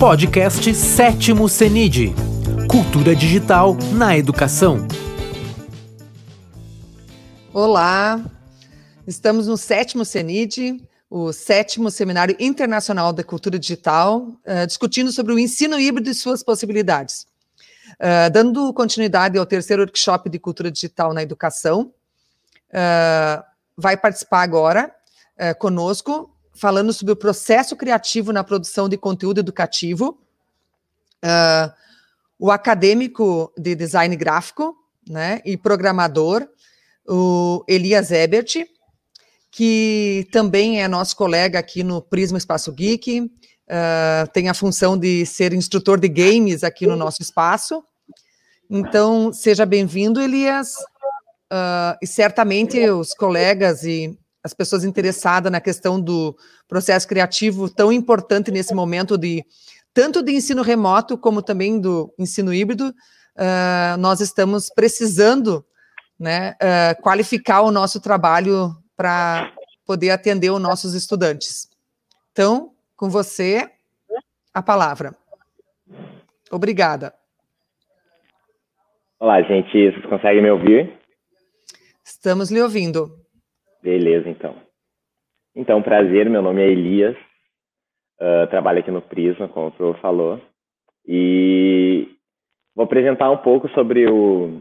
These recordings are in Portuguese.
Podcast Sétimo CENID Cultura Digital na Educação. Olá, estamos no sétimo CENID, o sétimo Seminário Internacional da Cultura Digital, uh, discutindo sobre o ensino híbrido e suas possibilidades. Uh, dando continuidade ao terceiro workshop de cultura digital na educação, uh, vai participar agora conosco falando sobre o processo criativo na produção de conteúdo educativo, uh, o acadêmico de design gráfico né, e programador, o Elias Ebert, que também é nosso colega aqui no Prisma Espaço Geek, uh, tem a função de ser instrutor de games aqui no nosso espaço. Então, seja bem-vindo, Elias. Uh, e certamente os colegas e as pessoas interessadas na questão do processo criativo tão importante nesse momento de tanto de ensino remoto como também do ensino híbrido, uh, nós estamos precisando né, uh, qualificar o nosso trabalho para poder atender os nossos estudantes. Então, com você, a palavra. Obrigada. Olá, gente, vocês conseguem me ouvir? Estamos lhe ouvindo. Beleza, então. Então, prazer, meu nome é Elias, uh, trabalho aqui no Prisma, como o Pro falou, e vou apresentar um pouco sobre o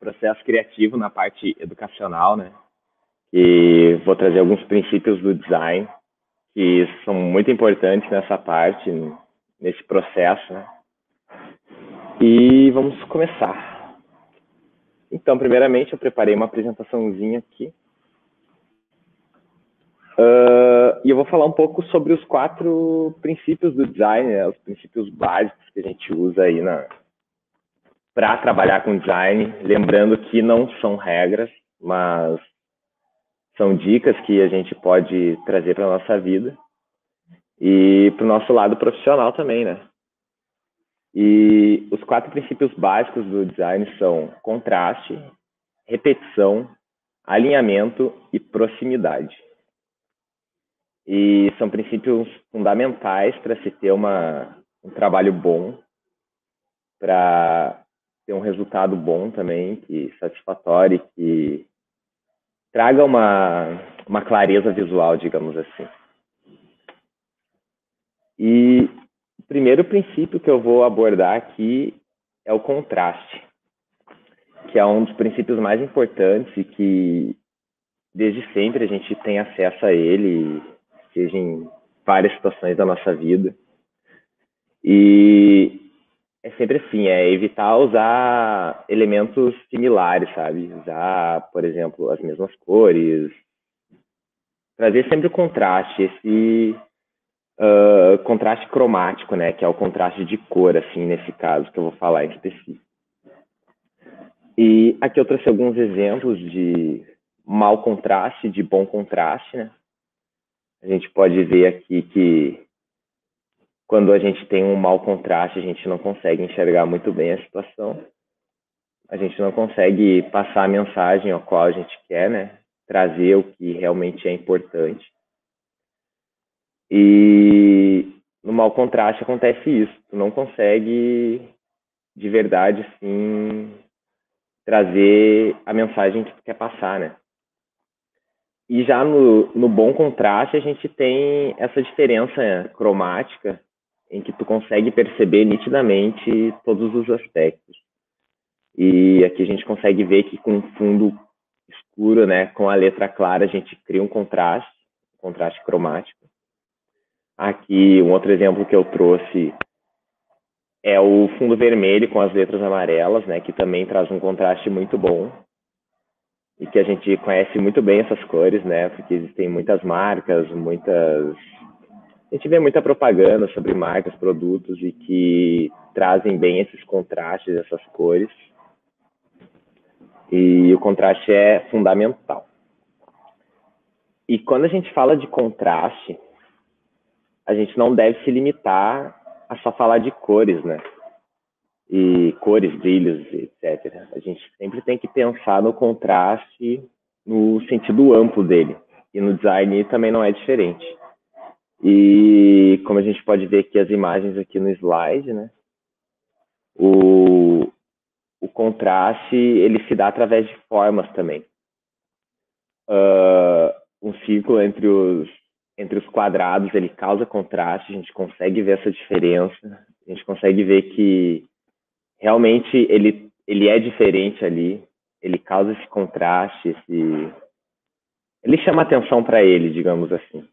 processo criativo na parte educacional, né? E vou trazer alguns princípios do design que são muito importantes nessa parte, nesse processo, né? E vamos começar. Então, primeiramente, eu preparei uma apresentaçãozinha aqui Uh, e eu vou falar um pouco sobre os quatro princípios do design, né, os princípios básicos que a gente usa aí para trabalhar com design. Lembrando que não são regras, mas são dicas que a gente pode trazer para nossa vida e para o nosso lado profissional também, né? E os quatro princípios básicos do design são contraste, repetição, alinhamento e proximidade. E são princípios fundamentais para se ter uma, um trabalho bom, para ter um resultado bom também, que satisfatório, que traga uma, uma clareza visual, digamos assim. E o primeiro princípio que eu vou abordar aqui é o contraste, que é um dos princípios mais importantes e que desde sempre a gente tem acesso a ele seja em várias situações da nossa vida. E é sempre assim, é evitar usar elementos similares, sabe? Usar, por exemplo, as mesmas cores. Trazer sempre o contraste, esse uh, contraste cromático, né? Que é o contraste de cor, assim, nesse caso, que eu vou falar em específico. E aqui eu trouxe alguns exemplos de mau contraste, de bom contraste, né? A gente pode ver aqui que quando a gente tem um mau contraste, a gente não consegue enxergar muito bem a situação. A gente não consegue passar a mensagem ao qual a gente quer, né? Trazer o que realmente é importante. E no mau contraste acontece isso. Tu não consegue de verdade, sim, trazer a mensagem que tu quer passar, né? E já no, no bom contraste, a gente tem essa diferença cromática em que tu consegue perceber nitidamente todos os aspectos. E aqui a gente consegue ver que com fundo escuro, né, com a letra clara, a gente cria um contraste, um contraste cromático. Aqui, um outro exemplo que eu trouxe é o fundo vermelho com as letras amarelas, né, que também traz um contraste muito bom e que a gente conhece muito bem essas cores, né? Porque existem muitas marcas, muitas. A gente vê muita propaganda sobre marcas, produtos e que trazem bem esses contrastes, essas cores. E o contraste é fundamental. E quando a gente fala de contraste, a gente não deve se limitar a só falar de cores, né? E cores, brilhos, etc. A gente sempre tem que pensar no contraste no sentido amplo dele. E no design também não é diferente. E como a gente pode ver aqui as imagens aqui no slide, né? O, o contraste ele se dá através de formas também. Uh, um círculo entre os entre os quadrados ele causa contraste, a gente consegue ver essa diferença, a gente consegue ver que realmente ele ele é diferente ali, ele causa esse contraste, esse ele chama atenção para ele, digamos assim.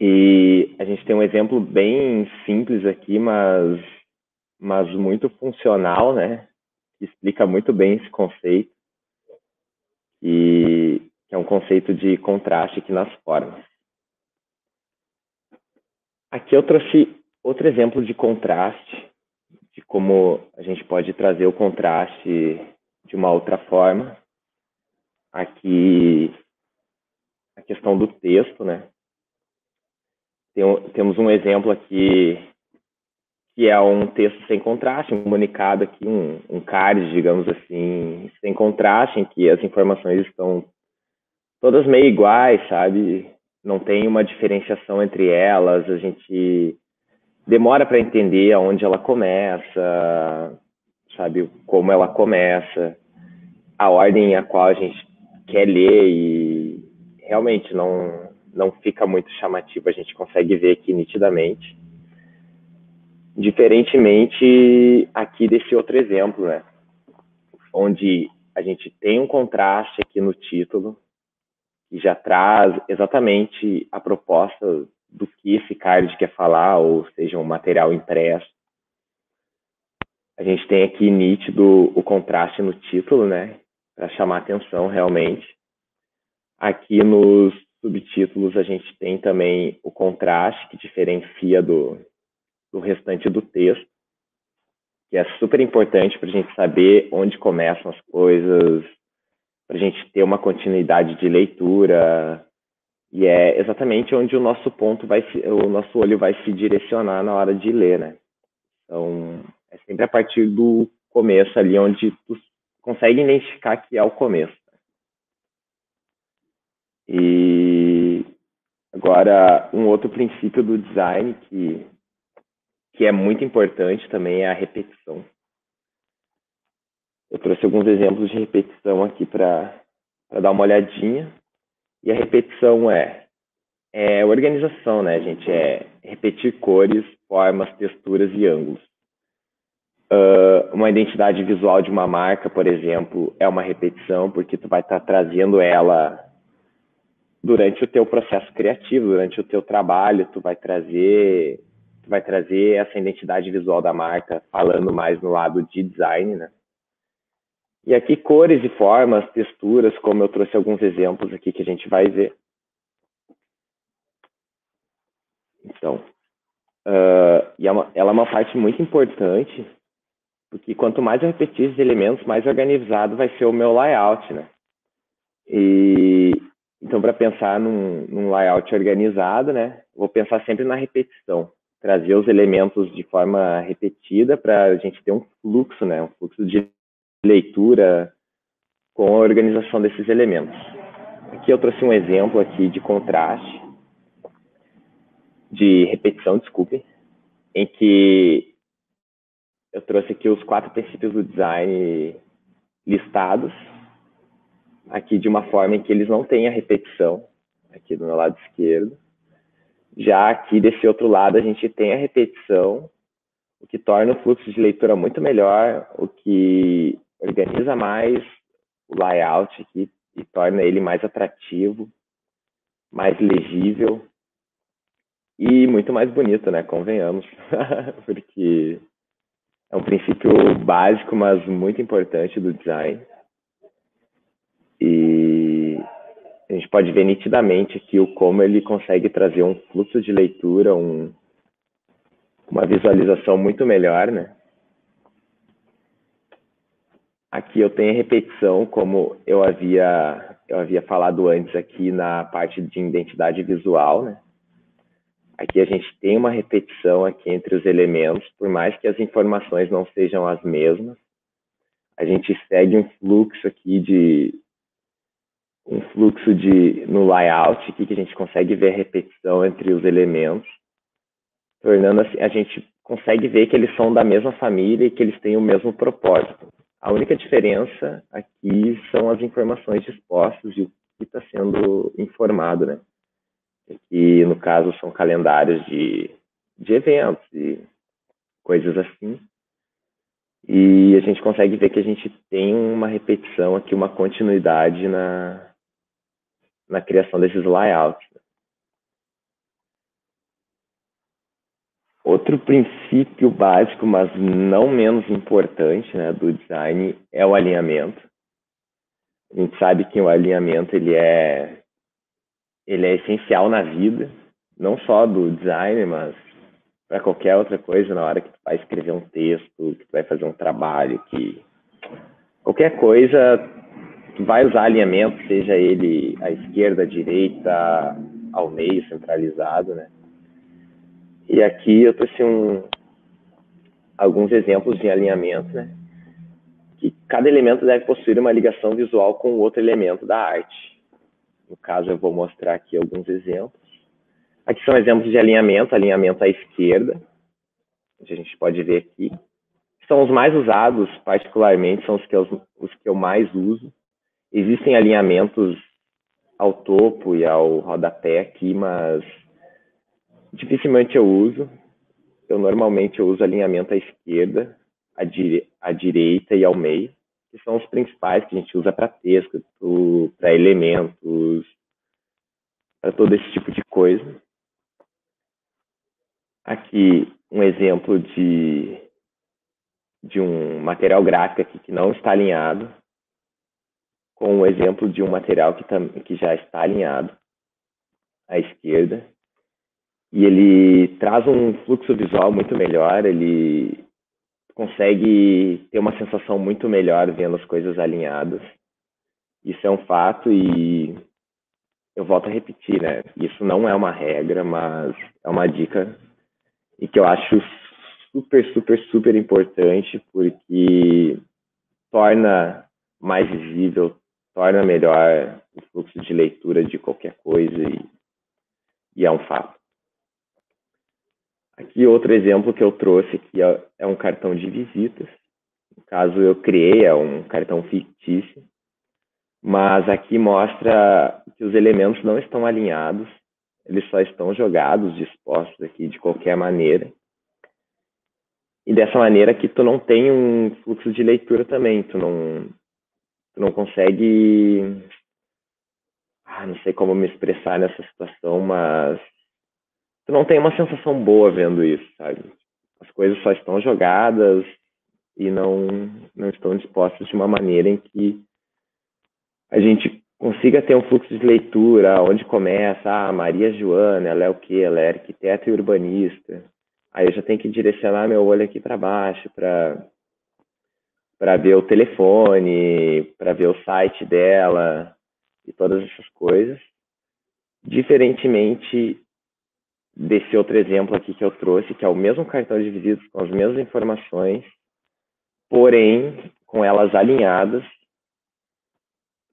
E a gente tem um exemplo bem simples aqui, mas mas muito funcional, né? Que explica muito bem esse conceito, e que é um conceito de contraste aqui nas formas. Aqui eu trouxe outro exemplo de contraste, como a gente pode trazer o contraste de uma outra forma. Aqui, a questão do texto, né? Tem, temos um exemplo aqui que é um texto sem contraste, um comunicado aqui, um, um card, digamos assim, sem contraste, em que as informações estão todas meio iguais, sabe? Não tem uma diferenciação entre elas, a gente demora para entender aonde ela começa, sabe? Como ela começa, a ordem a qual a gente quer ler e realmente não, não fica muito chamativo, a gente consegue ver aqui nitidamente Diferentemente aqui desse outro exemplo, né? Onde a gente tem um contraste aqui no título, que já traz exatamente a proposta do que esse card quer falar, ou seja, um material impresso. A gente tem aqui nítido o contraste no título, né? Para chamar atenção realmente. Aqui nos subtítulos a gente tem também o contraste que diferencia do, do restante do texto, que é super importante para a gente saber onde começam as coisas, para a gente ter uma continuidade de leitura, e é exatamente onde o nosso ponto vai se, o nosso olho vai se direcionar na hora de ler, né? Então, é sempre a partir do começo ali onde tu consegue identificar que é o começo. E agora um outro princípio do design que que é muito importante também é a repetição. Eu trouxe alguns exemplos de repetição aqui para dar uma olhadinha. E a repetição é, é organização, né, gente? É repetir cores, formas, texturas e ângulos. Uh, uma identidade visual de uma marca, por exemplo, é uma repetição, porque tu vai estar tá trazendo ela durante o teu processo criativo, durante o teu trabalho, tu vai trazer vai trazer essa identidade visual da marca, falando mais no lado de design, né? E aqui cores e formas, texturas, como eu trouxe alguns exemplos aqui que a gente vai ver. Então, uh, e é uma, ela é uma parte muito importante, porque quanto mais eu repetir esses elementos, mais organizado vai ser o meu layout, né? E então, para pensar num, num layout organizado, né, vou pensar sempre na repetição trazer os elementos de forma repetida para a gente ter um fluxo, né, um fluxo de leitura com a organização desses elementos. Aqui eu trouxe um exemplo aqui de contraste, de repetição, desculpe, em que eu trouxe aqui os quatro princípios do design listados, aqui de uma forma em que eles não têm a repetição, aqui do meu lado esquerdo, já aqui desse outro lado a gente tem a repetição, o que torna o fluxo de leitura muito melhor, o que organiza mais o layout aqui e torna ele mais atrativo, mais legível e muito mais bonito, né? Convenhamos, porque é um princípio básico, mas muito importante do design. E a gente pode ver nitidamente aqui o como ele consegue trazer um fluxo de leitura, um, uma visualização muito melhor, né? Aqui eu tenho repetição, como eu havia, eu havia falado antes aqui na parte de identidade visual, né? Aqui a gente tem uma repetição aqui entre os elementos, por mais que as informações não sejam as mesmas. A gente segue um fluxo aqui de, um fluxo de no layout aqui que a gente consegue ver a repetição entre os elementos, tornando assim, a gente consegue ver que eles são da mesma família e que eles têm o mesmo propósito. A única diferença aqui são as informações dispostas e o que está sendo informado, né? Que no caso são calendários de, de eventos e coisas assim. E a gente consegue ver que a gente tem uma repetição aqui, uma continuidade na, na criação desses layouts. Outro princípio básico, mas não menos importante, né, do design é o alinhamento. A gente sabe que o alinhamento ele é ele é essencial na vida, não só do design, mas para qualquer outra coisa na hora que tu vai escrever um texto, que tu vai fazer um trabalho, que qualquer coisa tu vai usar alinhamento, seja ele à esquerda, à direita, ao meio, centralizado, né? E aqui eu trouxe um, alguns exemplos de alinhamento, né? Que cada elemento deve possuir uma ligação visual com outro elemento da arte. No caso, eu vou mostrar aqui alguns exemplos. Aqui são exemplos de alinhamento, alinhamento à esquerda, a gente pode ver aqui. São os mais usados, particularmente, são os que eu, os que eu mais uso. Existem alinhamentos ao topo e ao rodapé aqui, mas dificilmente eu uso. Eu normalmente eu uso alinhamento à esquerda, à, dire à direita e ao meio, que são os principais que a gente usa para texto, para elementos, para todo esse tipo de coisa. Aqui um exemplo de, de um material gráfico aqui que não está alinhado, com um exemplo de um material que, que já está alinhado à esquerda e ele traz um fluxo visual muito melhor, ele consegue ter uma sensação muito melhor vendo as coisas alinhadas. Isso é um fato e eu volto a repetir, né? Isso não é uma regra, mas é uma dica e que eu acho super, super, super importante porque torna mais visível, torna melhor o fluxo de leitura de qualquer coisa e, e é um fato. Aqui outro exemplo que eu trouxe aqui é, é um cartão de visitas. No caso eu criei, é um cartão fictício, mas aqui mostra que os elementos não estão alinhados, eles só estão jogados, dispostos aqui de qualquer maneira. E dessa maneira que tu não tem um fluxo de leitura também, tu não, tu não consegue, ah, não sei como me expressar nessa situação, mas tu não tem uma sensação boa vendo isso, sabe? As coisas só estão jogadas e não, não estão dispostas de uma maneira em que a gente consiga ter um fluxo de leitura, onde começa, ah, Maria Joana, ela é o quê? Ela é arquiteta e urbanista. Aí eu já tenho que direcionar meu olho aqui para baixo para para ver o telefone, para ver o site dela e todas essas coisas. Diferentemente desse outro exemplo aqui que eu trouxe, que é o mesmo cartão de visitas com as mesmas informações, porém com elas alinhadas,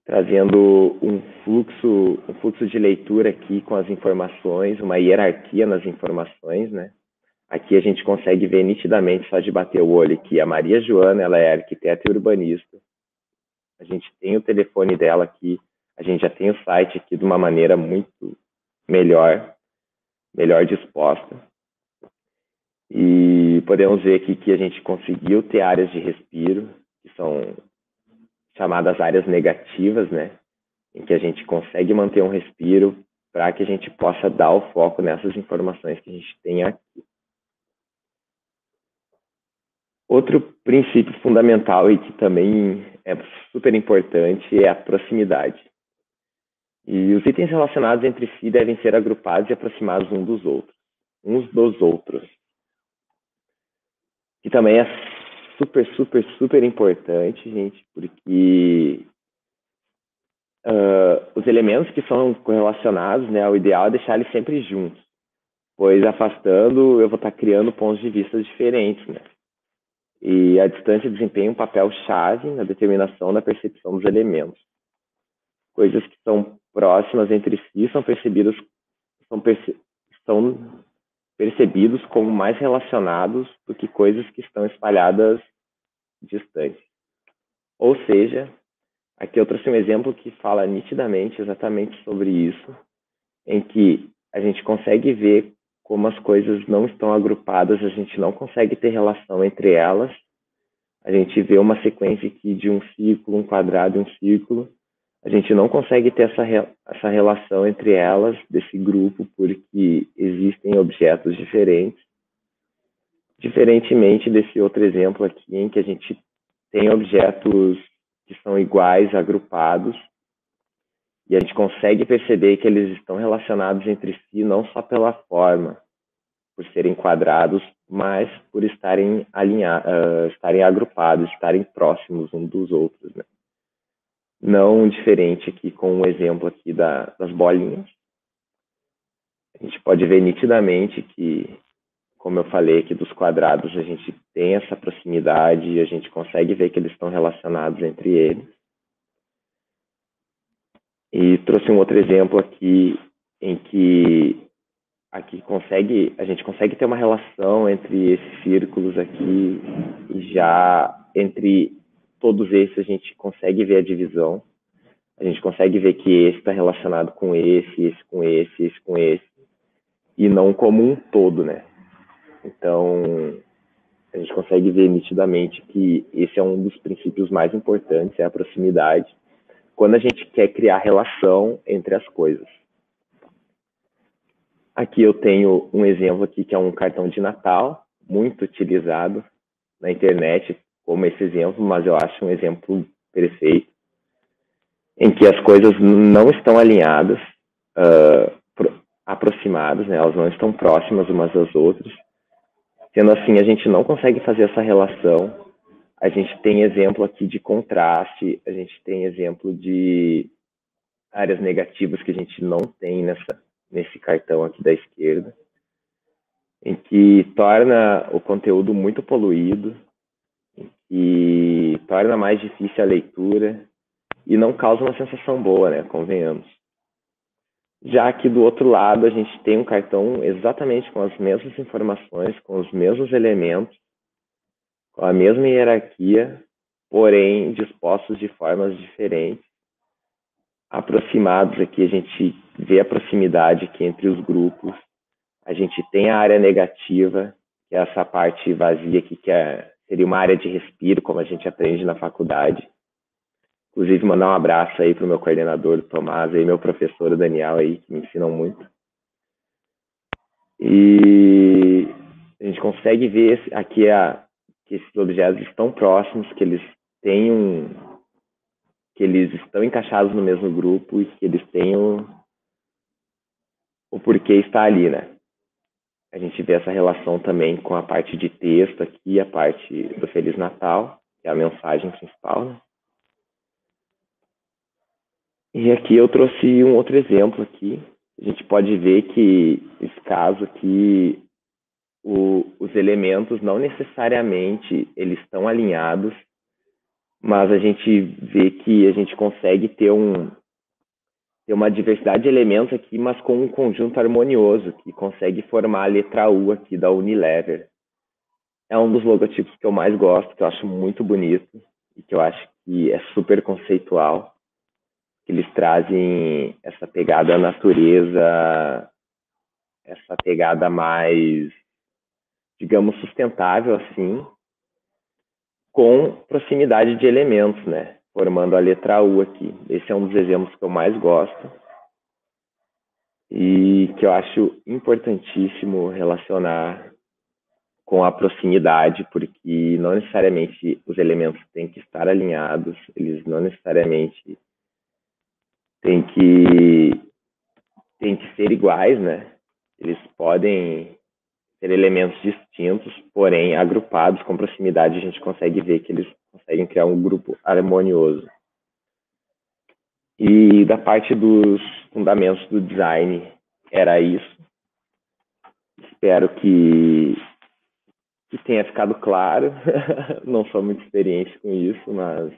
trazendo um fluxo, um fluxo de leitura aqui com as informações, uma hierarquia nas informações, né? Aqui a gente consegue ver nitidamente, só de bater o olho, que a Maria Joana, ela é arquiteta e urbanista. A gente tem o telefone dela aqui, a gente já tem o site aqui de uma maneira muito melhor melhor disposta. E podemos ver aqui que a gente conseguiu ter áreas de respiro, que são chamadas áreas negativas, né? Em que a gente consegue manter um respiro para que a gente possa dar o foco nessas informações que a gente tem aqui. Outro princípio fundamental e que também é super importante é a proximidade. E os itens relacionados entre si devem ser agrupados e aproximados um dos outros, uns dos outros. Que também é super, super, super importante, gente, porque uh, os elementos que são correlacionados, né, o ideal é deixar eles sempre juntos, pois afastando eu vou estar criando pontos de vista diferentes, né? E a distância desempenha um papel chave na determinação da percepção dos elementos coisas que são próximas entre si são percebidas são, perce, são percebidos como mais relacionados do que coisas que estão espalhadas distantes. Ou seja, aqui eu trouxe um exemplo que fala nitidamente exatamente sobre isso, em que a gente consegue ver como as coisas não estão agrupadas, a gente não consegue ter relação entre elas. A gente vê uma sequência aqui de um círculo, um quadrado um círculo, a gente não consegue ter essa, essa relação entre elas, desse grupo, porque existem objetos diferentes. Diferentemente desse outro exemplo aqui, em que a gente tem objetos que são iguais, agrupados, e a gente consegue perceber que eles estão relacionados entre si não só pela forma, por serem quadrados, mas por estarem alinhados, uh, estarem agrupados, estarem próximos uns dos outros, né? Não diferente aqui com o exemplo aqui da, das bolinhas. A gente pode ver nitidamente que, como eu falei aqui dos quadrados, a gente tem essa proximidade e a gente consegue ver que eles estão relacionados entre eles. E trouxe um outro exemplo aqui em que aqui consegue a gente consegue ter uma relação entre esses círculos aqui e já entre todos esses a gente consegue ver a divisão. A gente consegue ver que esse está relacionado com esse, esse com esse, esse com esse, e não como um todo, né? Então, a gente consegue ver nitidamente que esse é um dos princípios mais importantes, é a proximidade, quando a gente quer criar relação entre as coisas. Aqui eu tenho um exemplo aqui que é um cartão de Natal, muito utilizado na internet como esse exemplo, mas eu acho um exemplo perfeito, em que as coisas não estão alinhadas, uh, aproximadas, né? elas não estão próximas umas das outras. Sendo assim, a gente não consegue fazer essa relação. A gente tem exemplo aqui de contraste, a gente tem exemplo de áreas negativas que a gente não tem nessa, nesse cartão aqui da esquerda, em que torna o conteúdo muito poluído, e torna mais difícil a leitura e não causa uma sensação boa, né? Convenhamos. Já que do outro lado a gente tem um cartão exatamente com as mesmas informações, com os mesmos elementos, com a mesma hierarquia, porém dispostos de formas diferentes, aproximados aqui a gente vê a proximidade aqui entre os grupos, a gente tem a área negativa, que é essa parte vazia aqui que é seria uma área de respiro, como a gente aprende na faculdade. Inclusive, mandar um abraço aí para o meu coordenador, Tomás, e meu professor, Daniel, aí, que me ensinam muito. E a gente consegue ver aqui a, que esses objetos estão próximos, que eles têm um, que eles estão encaixados no mesmo grupo e que eles têm o, porquê está ali, né? A gente vê essa relação também com a parte de texto aqui, a parte do Feliz Natal, que é a mensagem principal. Né? E aqui eu trouxe um outro exemplo aqui. A gente pode ver que esse caso aqui, o, os elementos não necessariamente eles estão alinhados, mas a gente vê que a gente consegue ter um, tem uma diversidade de elementos aqui, mas com um conjunto harmonioso, que consegue formar a letra U aqui da Unilever. É um dos logotipos que eu mais gosto, que eu acho muito bonito e que eu acho que é super conceitual. Eles trazem essa pegada natureza, essa pegada mais, digamos, sustentável, assim, com proximidade de elementos, né? Formando a letra U aqui. Esse é um dos exemplos que eu mais gosto e que eu acho importantíssimo relacionar com a proximidade, porque não necessariamente os elementos têm que estar alinhados, eles não necessariamente têm que, têm que ser iguais, né? Eles podem ser elementos distintos, porém agrupados com proximidade, a gente consegue ver que eles conseguem criar um grupo harmonioso. E da parte dos fundamentos do design, era isso. Espero que, que tenha ficado claro. Não sou muito experiente com isso, mas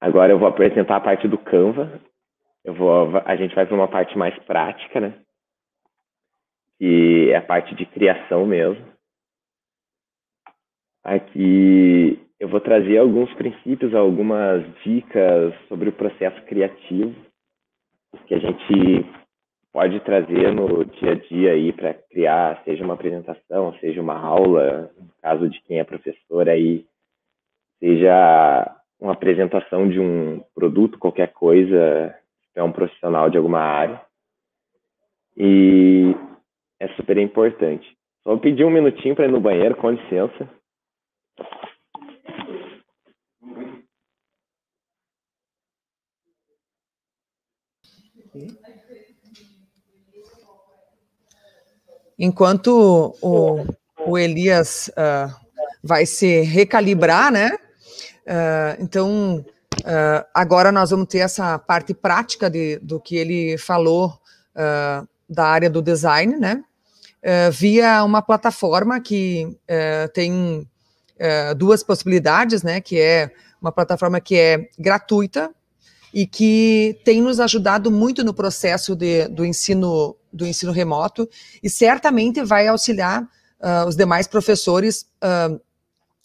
Agora eu vou apresentar a parte do Canva. Eu vou, a gente vai para uma parte mais prática, né? Que é a parte de criação mesmo. Aqui eu vou trazer alguns princípios, algumas dicas sobre o processo criativo que a gente pode trazer no dia a dia aí para criar, seja uma apresentação, seja uma aula, no caso de quem é professor aí, seja uma apresentação de um produto, qualquer coisa, é um profissional de alguma área. E é super importante. Só vou pedir um minutinho para ir no banheiro, com licença. Enquanto o, o Elias uh, vai se recalibrar, né? Uh, então, uh, agora nós vamos ter essa parte prática de, do que ele falou da área do design, né? Via uma plataforma que tem duas possibilidades, né? Que é uma plataforma que é gratuita e que tem nos ajudado muito no processo de, do ensino do ensino remoto e certamente vai auxiliar uh, os demais professores uh,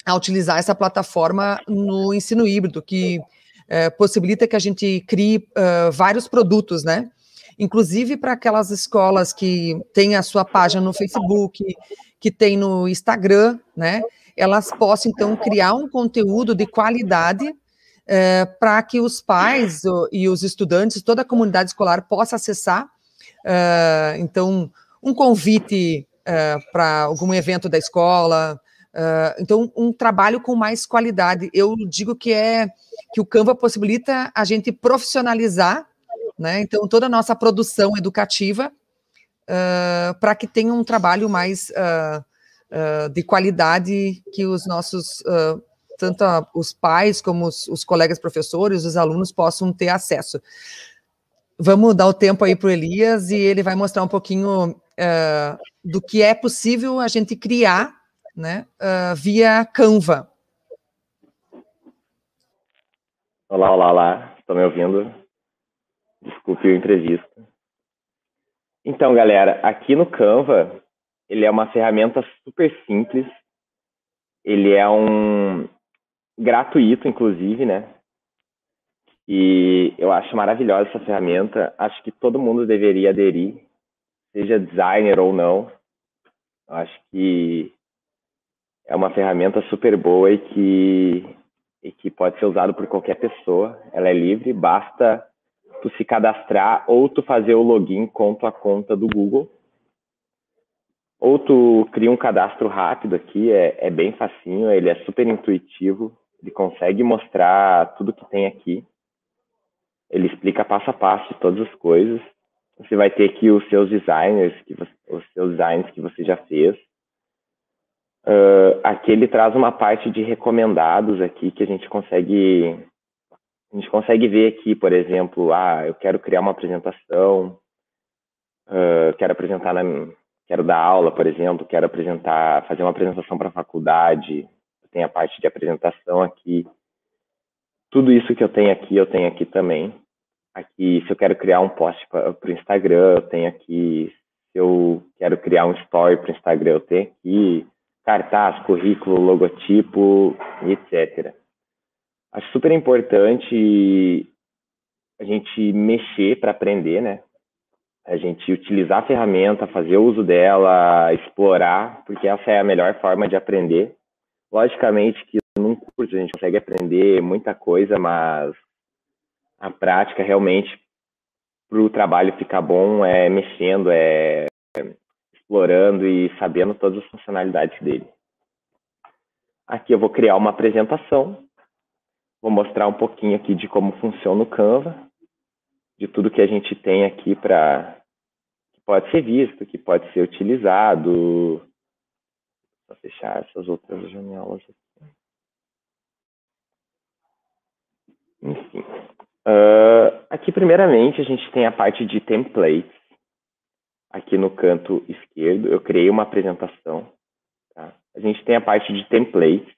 a utilizar essa plataforma no ensino híbrido, que uh, possibilita que a gente crie vários produtos, né? Inclusive para aquelas escolas que têm a sua página no Facebook, que tem no Instagram, né? Elas possam então criar um conteúdo de qualidade é, para que os pais e os estudantes, toda a comunidade escolar possa acessar. É, então, um convite é, para algum evento da escola. Então, um trabalho com mais qualidade. Eu digo que é que o Canva possibilita a gente profissionalizar, né? Então, toda a nossa produção educativa é, para que tenha um trabalho mais é, de qualidade que os nossos tanto a, os pais como os, os, colegas professores, os alunos possam ter acesso. Vamos dar o tempo aí para o Elias e ele vai mostrar um pouquinho uh, do que é possível a gente criar né, uh, via Canva. Olá, olá, olá. Estão me ouvindo? Desculpe o entrevista. Então, galera, aqui no Canva, ele é uma ferramenta super simples. Ele é um, gratuito, inclusive, né? E eu acho maravilhosa essa ferramenta. Acho que todo mundo deveria aderir, seja designer ou não. Eu acho que é uma ferramenta super boa e que, e que pode ser usada por qualquer pessoa. Ela é livre, basta tu se cadastrar ou tu fazer o login com tua conta do Google. Ou tu cria um cadastro rápido aqui, é, é bem facinho, ele é super intuitivo ele consegue mostrar tudo que tem aqui. Ele explica passo a passo todas as coisas. Você vai ter aqui os seus designers, que você, os seus designs que você já fez. Uh, aqui ele traz uma parte de recomendados aqui que a gente consegue a gente consegue ver aqui, por exemplo, ah, eu quero criar uma apresentação, uh, quero apresentar na, quero dar aula, por exemplo, quero apresentar, fazer uma apresentação para a faculdade, tem a parte de apresentação aqui. Tudo isso que eu tenho aqui, eu tenho aqui também. Aqui, se eu quero criar um post para o Instagram, eu tenho aqui. Se eu quero criar um story para o Instagram, eu tenho aqui. Cartaz, currículo, logotipo, etc. Acho super importante a gente mexer para aprender, né? A gente utilizar a ferramenta, fazer uso dela, explorar, porque essa é a melhor forma de aprender. Logicamente que num curso a gente consegue aprender muita coisa, mas a prática realmente para o trabalho ficar bom é mexendo, é explorando e sabendo todas as funcionalidades dele. Aqui eu vou criar uma apresentação, vou mostrar um pouquinho aqui de como funciona o Canva, de tudo que a gente tem aqui para que pode ser visto, que pode ser utilizado, para fechar essas outras janelas aqui. Enfim. Uh, aqui, primeiramente, a gente tem a parte de templates. Aqui no canto esquerdo, eu criei uma apresentação. Tá? A gente tem a parte de templates,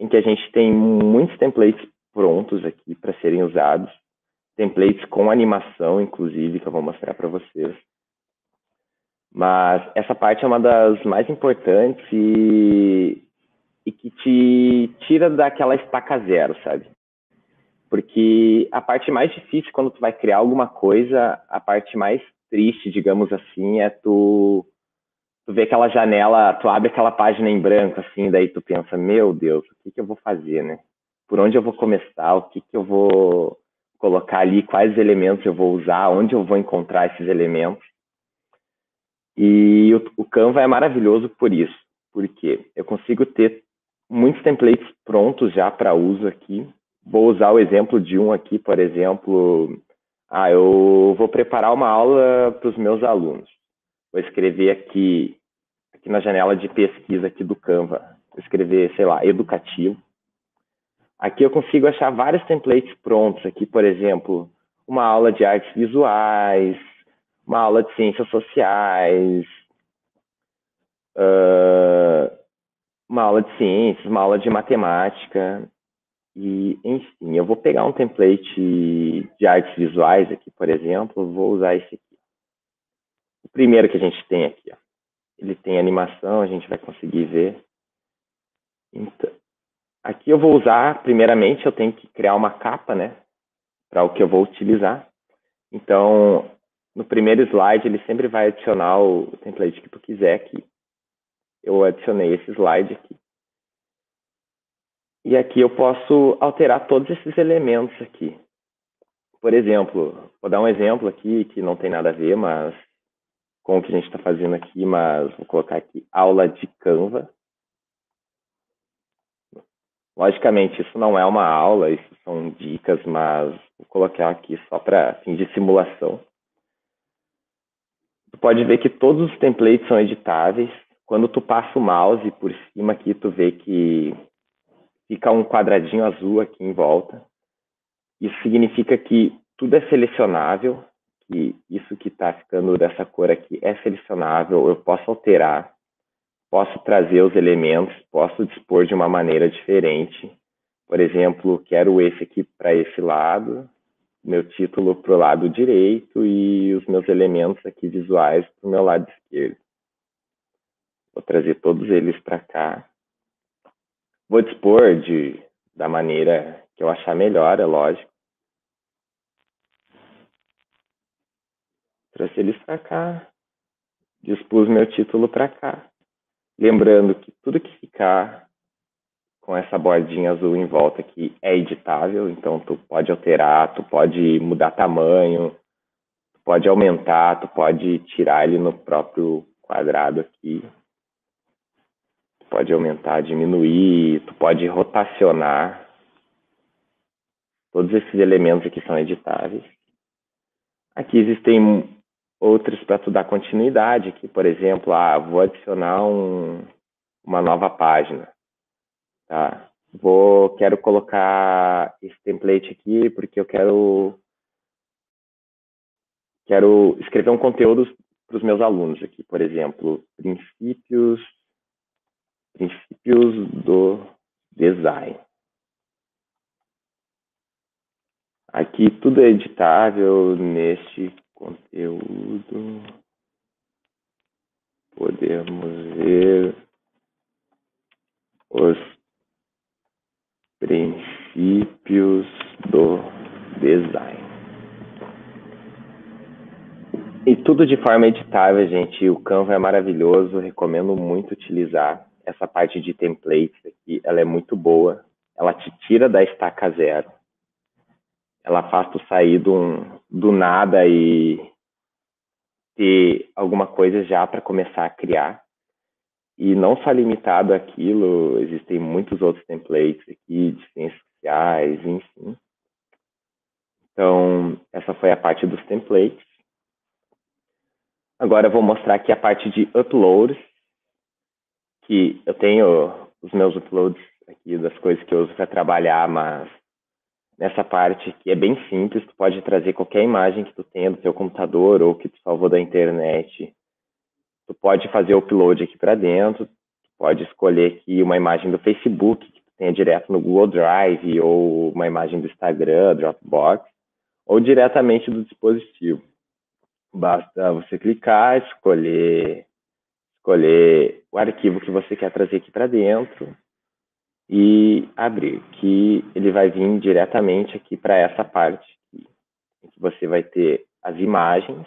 em que a gente tem muitos templates prontos aqui para serem usados, templates com animação, inclusive, que eu vou mostrar para vocês. Mas essa parte é uma das mais importantes e, e que te tira daquela estaca zero, sabe? Porque a parte mais difícil quando tu vai criar alguma coisa, a parte mais triste, digamos assim, é tu, tu ver aquela janela, tu abre aquela página em branco, assim, daí tu pensa, meu Deus, o que, que eu vou fazer, né? Por onde eu vou começar? O que, que eu vou colocar ali? Quais elementos eu vou usar? Onde eu vou encontrar esses elementos? E o, o Canva é maravilhoso por isso, porque eu consigo ter muitos templates prontos já para uso aqui. Vou usar o exemplo de um aqui, por exemplo, ah, eu vou preparar uma aula para os meus alunos. Vou escrever aqui, aqui na janela de pesquisa aqui do Canva, vou escrever, sei lá, educativo. Aqui eu consigo achar vários templates prontos aqui, por exemplo, uma aula de artes visuais, uma aula de ciências sociais, uma aula de ciências, uma aula de matemática. E, enfim, eu vou pegar um template de artes visuais aqui, por exemplo, vou usar esse aqui. Primeiro que a gente tem aqui, ó. ele tem animação, a gente vai conseguir ver. Então, aqui eu vou usar, primeiramente, eu tenho que criar uma capa, né, para o que eu vou utilizar. Então, no primeiro slide, ele sempre vai adicionar o template que tu quiser aqui. Eu adicionei esse slide aqui. E aqui eu posso alterar todos esses elementos aqui. Por exemplo, vou dar um exemplo aqui que não tem nada a ver, mas com o que a gente está fazendo aqui, mas vou colocar aqui aula de Canva. Logicamente, isso não é uma aula, isso são dicas, mas vou colocar aqui só para fim de simulação. Tu pode ver que todos os templates são editáveis. Quando tu passa o mouse por cima aqui, tu vê que fica um quadradinho azul aqui em volta. Isso significa que tudo é selecionável, que isso que está ficando dessa cor aqui é selecionável, eu posso alterar, posso trazer os elementos, posso dispor de uma maneira diferente. Por exemplo, quero esse aqui para esse lado, meu título para o lado direito e os meus elementos aqui visuais para o meu lado esquerdo. Vou trazer todos eles para cá. Vou dispor de, da maneira que eu achar melhor, é lógico. Trazer eles para cá. Dispus meu título para cá. Lembrando que tudo que ficar com essa bordinha azul em volta que é editável, então tu pode alterar, tu pode mudar tamanho, tu pode aumentar, tu pode tirar ele no próprio quadrado aqui. Tu pode aumentar, diminuir, tu pode rotacionar. Todos esses elementos aqui são editáveis. Aqui existem outros para tu dar continuidade, aqui, por exemplo, ah, vou adicionar um, uma nova página. Tá. Vou, quero colocar esse template aqui porque eu quero quero escrever um conteúdo para os meus alunos aqui, por exemplo, princípios princípios do design. Aqui tudo é editável neste conteúdo. Podemos ver os Princípios do design. E tudo de forma editável, gente. O Canva é maravilhoso, recomendo muito utilizar. Essa parte de templates aqui, ela é muito boa. Ela te tira da estaca zero. Ela faz tu sair do, do nada e ter alguma coisa já para começar a criar. E não só limitado àquilo, existem muitos outros templates aqui de ciências sociais, enfim. Então, essa foi a parte dos templates. Agora eu vou mostrar aqui a parte de uploads, que eu tenho os meus uploads aqui das coisas que eu uso para trabalhar, mas nessa parte que é bem simples, tu pode trazer qualquer imagem que tu tenha do teu computador ou que tu salvou da internet tu pode fazer o upload aqui para dentro, tu pode escolher aqui uma imagem do Facebook que tu tenha direto no Google Drive ou uma imagem do Instagram, Dropbox, ou diretamente do dispositivo. Basta você clicar, escolher, escolher o arquivo que você quer trazer aqui para dentro e abrir, que ele vai vir diretamente aqui para essa parte que você vai ter as imagens,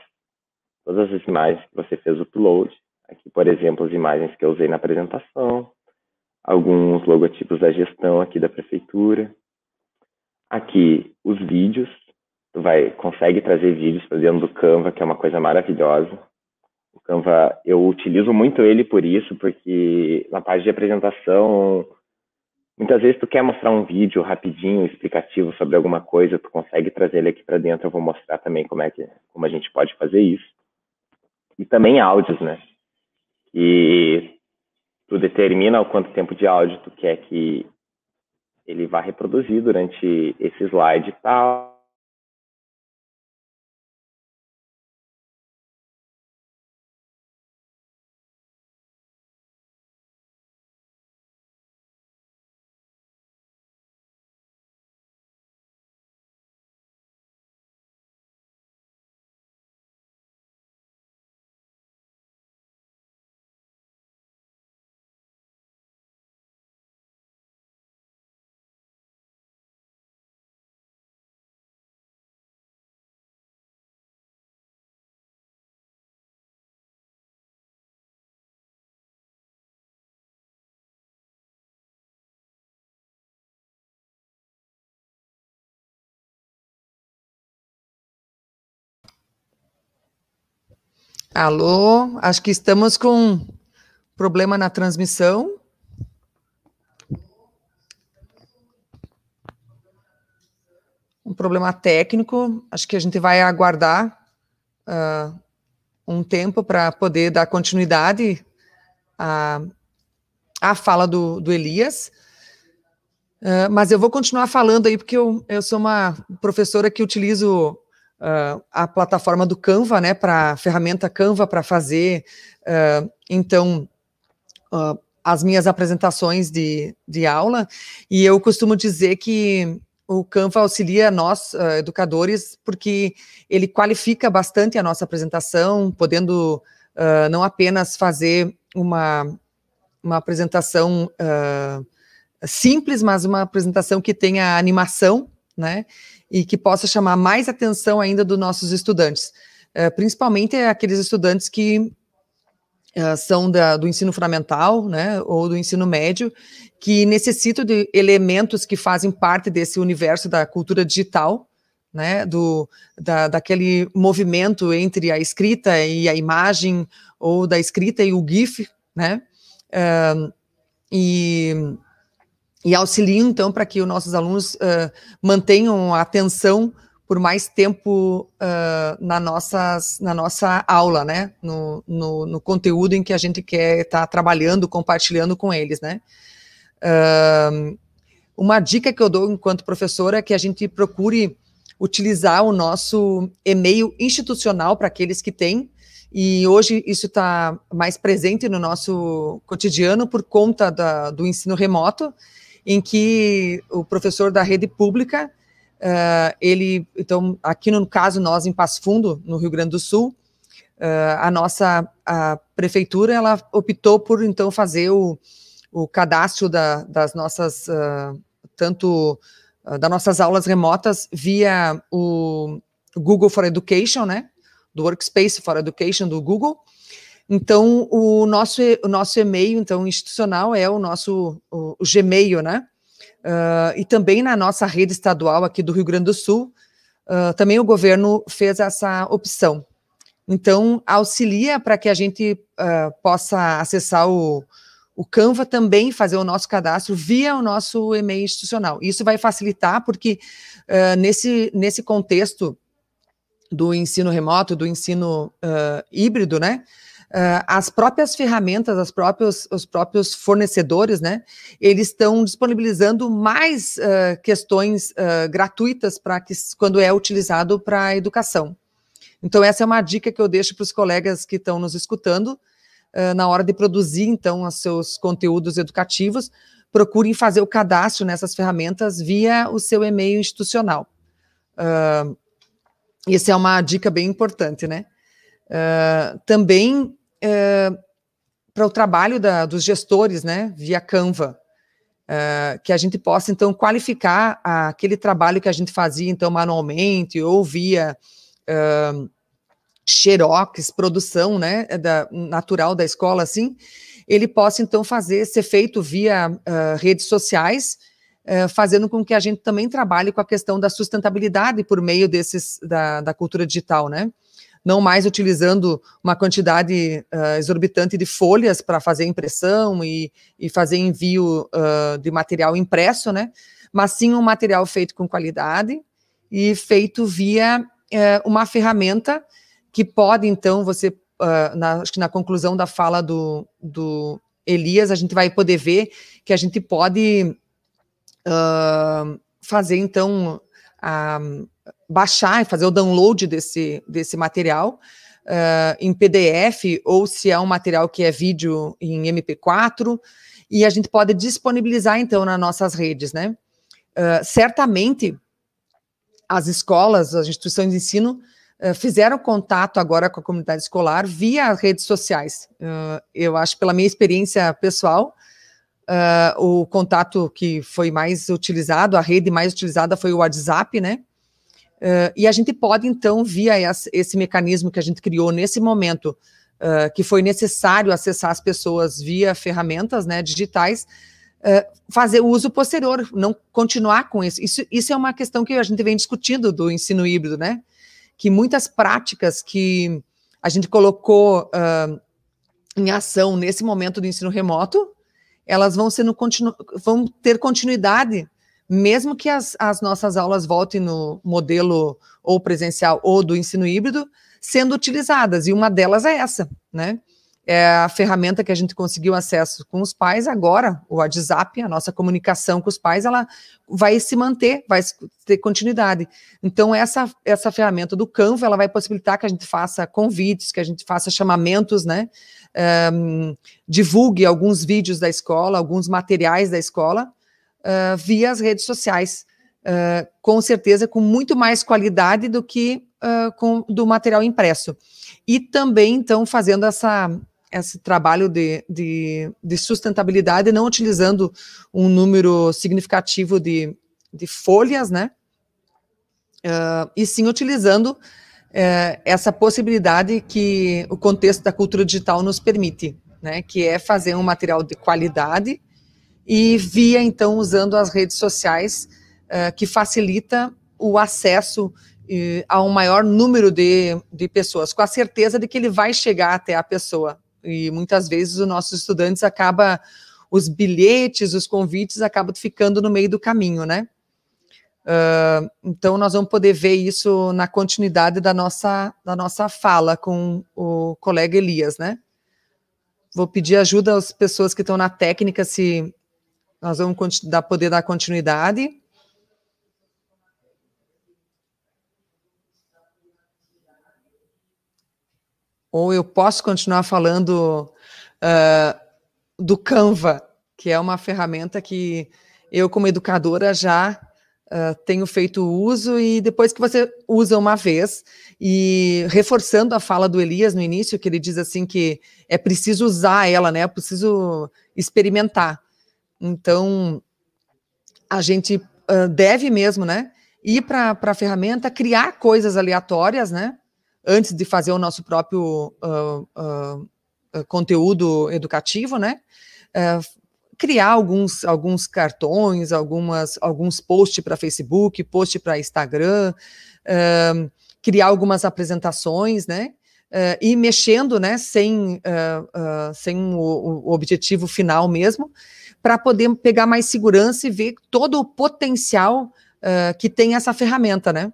todas as imagens que você fez o upload, aqui, por exemplo, as imagens que eu usei na apresentação, alguns logotipos da gestão aqui da prefeitura. Aqui, os vídeos. Tu vai, consegue trazer vídeos para dentro do Canva, que é uma coisa maravilhosa. O Canva, eu utilizo muito ele por isso, porque na parte de apresentação, muitas vezes tu quer mostrar um vídeo rapidinho, explicativo sobre alguma coisa, tu consegue trazer ele aqui para dentro. Eu vou mostrar também como é que, como a gente pode fazer isso. E também áudios, né? E tu determina o quanto tempo de áudio tu quer que ele vá reproduzir durante esse slide e tal. Alô, acho que estamos com problema na transmissão. Um problema técnico. Acho que a gente vai aguardar uh, um tempo para poder dar continuidade à, à fala do, do Elias. Uh, mas eu vou continuar falando aí, porque eu, eu sou uma professora que utilizo uh, a plataforma do Canva, né, para a ferramenta Canva para fazer, uh, então, uh, as minhas apresentações de, de aula, e eu costumo dizer que o Canva auxilia nós, educadores, porque ele qualifica bastante a nossa apresentação, podendo não apenas fazer uma, uma apresentação simples, mas uma apresentação que tenha animação, né? E que possa chamar mais atenção ainda dos nossos estudantes, uh, principalmente aqueles estudantes que uh, são da, do ensino fundamental, né, ou do ensino médio, que necessitam de elementos que fazem parte desse universo da cultura digital, né, do, da, daquele movimento entre a escrita e a imagem, ou da escrita e o GIF, né, uh, e e auxiliam, então, para que os nossos alunos uh, mantenham a atenção por mais tempo uh, na, nossas, na nossa aula, né? No, no, no, conteúdo em que a gente quer estar tá trabalhando, compartilhando com eles, né? Uh, uma dica que eu dou enquanto professora é que a gente procure utilizar o nosso e-mail institucional para aqueles que têm, e hoje isso está mais presente no nosso cotidiano por conta da, do ensino remoto, em que o professor da rede pública, uh, ele, então, aqui no caso, nós em Passo Fundo, no Rio Grande do Sul, uh, a nossa a prefeitura, ela optou por, então, fazer o, o cadastro da, das nossas, uh, tanto das nossas aulas remotas via o Google for Education, né, do Workspace for Education do Google, então, o nosso, o nosso e-mail então, institucional é o nosso o, o Gmail, né? Uh, e também na nossa rede estadual aqui do Rio Grande do Sul, uh, também o governo fez essa opção. Então, auxilia para que a gente uh, possa acessar o, o Canva também, fazer o nosso cadastro via o nosso e-mail institucional. Isso vai facilitar, porque nesse, nesse contexto do ensino remoto, do ensino híbrido, né? Uh, as próprias ferramentas, as próprios, os próprios fornecedores, né, eles estão disponibilizando mais uh, questões uh, gratuitas para que quando é utilizado para a educação. Então essa é uma dica que eu deixo para os colegas que estão nos escutando na hora de produzir então os seus conteúdos educativos, procurem fazer o cadastro nessas ferramentas via o seu e-mail institucional. Uh, essa é uma dica bem importante, né? Uh, também uh, para o trabalho da, dos gestores, né, via Canva, uh, que a gente possa então qualificar aquele trabalho que a gente fazia então manualmente ou via xerox, produção, né, da, natural da escola, assim, ele possa então fazer ser feito via redes sociais fazendo com que a gente também trabalhe com a questão da sustentabilidade por meio desses da, da cultura digital, né? Não mais utilizando uma quantidade uh, exorbitante de folhas para fazer impressão e, e fazer envio uh, de material impresso, né? Mas sim um material feito com qualidade e feito via uh, uma ferramenta que pode, então, você, na, acho que na conclusão da fala do, do Elias, a gente vai poder ver que a gente pode fazer então a, baixar e fazer o download desse, desse material uh, em PDF ou se é um material que é vídeo em MP4 e a gente pode disponibilizar então nas nossas redes, né? Uh, certamente as escolas, as instituições de ensino uh, fizeram contato agora com a comunidade escolar via redes sociais. eu acho pela minha experiência pessoal o contato que foi mais utilizado, a rede mais utilizada foi o WhatsApp, né? Uh, e a gente pode, então, via esse, mecanismo que a gente criou nesse momento, uh, que foi necessário acessar as pessoas via ferramentas né, digitais, fazer uso posterior, não continuar com isso. isso. Isso é uma questão que a gente vem discutindo do ensino híbrido, né? Que muitas práticas que a gente colocou em ação nesse momento do ensino remoto, elas vão, sendo vão ter continuidade, mesmo que as, as nossas aulas voltem no modelo ou presencial ou do ensino híbrido, sendo utilizadas, e uma delas é essa, né? É a ferramenta que a gente conseguiu acesso com os pais agora, o WhatsApp, a nossa comunicação com os pais, ela vai se manter, vai ter continuidade. Então, essa, essa ferramenta do Canva, ela vai possibilitar que a gente faça convites, que a gente faça chamamentos, né? um, divulgue alguns vídeos da escola, alguns materiais da escola, uh, via as redes sociais, uh, com certeza com muito mais qualidade do que uh, com, do material impresso. E também, então, fazendo essa, esse trabalho de, de, de, sustentabilidade, não utilizando um número significativo de, de folhas, né? Uh, e sim utilizando é, essa possibilidade que o contexto da cultura digital nos permite, né, que é fazer um material de qualidade e via, então, usando as redes sociais, é, que facilita o acesso a um maior número de, de pessoas, com a certeza de que ele vai chegar até a pessoa. E muitas vezes os nossos estudantes acabam, os bilhetes, os convites acabam ficando no meio do caminho, né? Uh, então, nós vamos poder ver isso na continuidade da nossa, da nossa fala com o colega Elias, né? Vou pedir ajuda às pessoas que estão na técnica, se nós vamos dar, poder dar continuidade. Ou eu posso continuar falando uh, do Canva, que é uma ferramenta que eu, como educadora, já Uh, tenho feito uso e depois que você usa uma vez e reforçando a fala do Elias no início, que ele diz assim que é preciso usar ela, né? É preciso experimentar. Então a gente uh, deve mesmo, né? Ir para a ferramenta, criar coisas aleatórias, né? Antes de fazer o nosso próprio uh, conteúdo educativo, né? criar alguns, alguns cartões, algumas, alguns posts para Facebook, post para Instagram, uh, criar algumas apresentações, né? Uh, e mexendo, né, sem, uh, sem o, o, objetivo final mesmo, para poder pegar mais segurança e ver todo o potencial que tem essa ferramenta, né?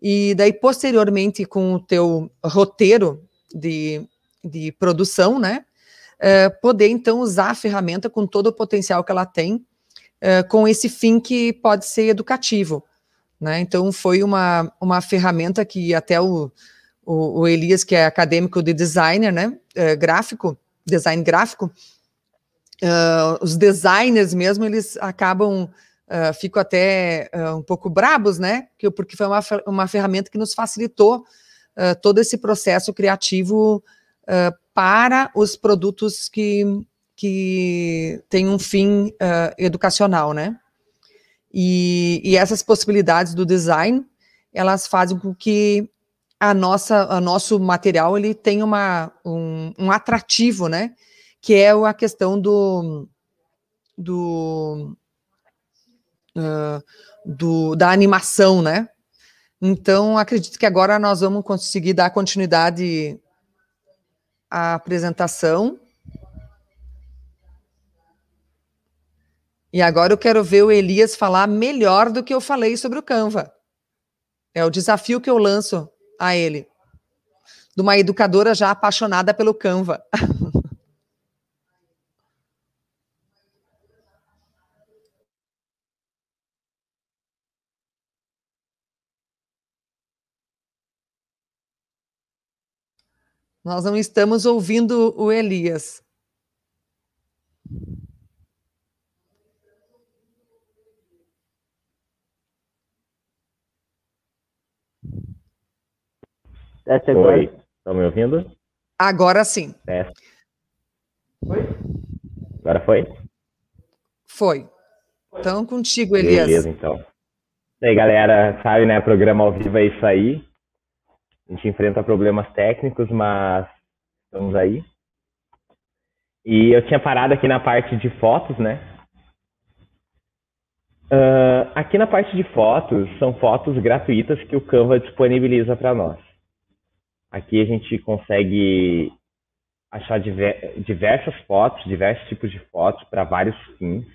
E daí, posteriormente, com o teu roteiro de, de produção, né? Eh, poder então usar a ferramenta com todo o potencial que ela tem, uh, com esse fim que pode ser educativo. Né? Então, foi uma, uma ferramenta que até o, o, o Elias, que é acadêmico de designer, né, uh, gráfico, design gráfico, uh, os designers mesmo, eles acabam, uh, ficam até uh, um pouco brabos, né? Porque foi uma, uma ferramenta que nos facilitou todo esse processo criativo para os produtos que, que têm um fim educacional, né? E, e essas possibilidades do design, elas fazem com que a nossa, a nosso material ele tenha uma, um, um atrativo, né? Que é a questão do, do, uh, do, da animação, né? Então, acredito que agora nós vamos conseguir dar continuidade à apresentação. E agora eu quero ver o Elias falar melhor do que eu falei sobre o Canva. É o desafio que eu lanço a ele. De uma educadora já apaixonada pelo Canva. Nós não estamos ouvindo o Elias. Oi, estão me ouvindo? Agora sim. É. Foi? Agora foi? Foi. Então, contigo, Elias. Beleza, então. E aí, galera, sabe, né? Programa ao vivo é isso aí. A gente enfrenta problemas técnicos, mas estamos aí. E eu tinha parado aqui na parte de fotos, né? Uh, aqui na parte de fotos, são fotos gratuitas que o Canva disponibiliza para nós. Aqui a gente consegue achar diver, diversas fotos, diversos tipos de fotos para vários fins.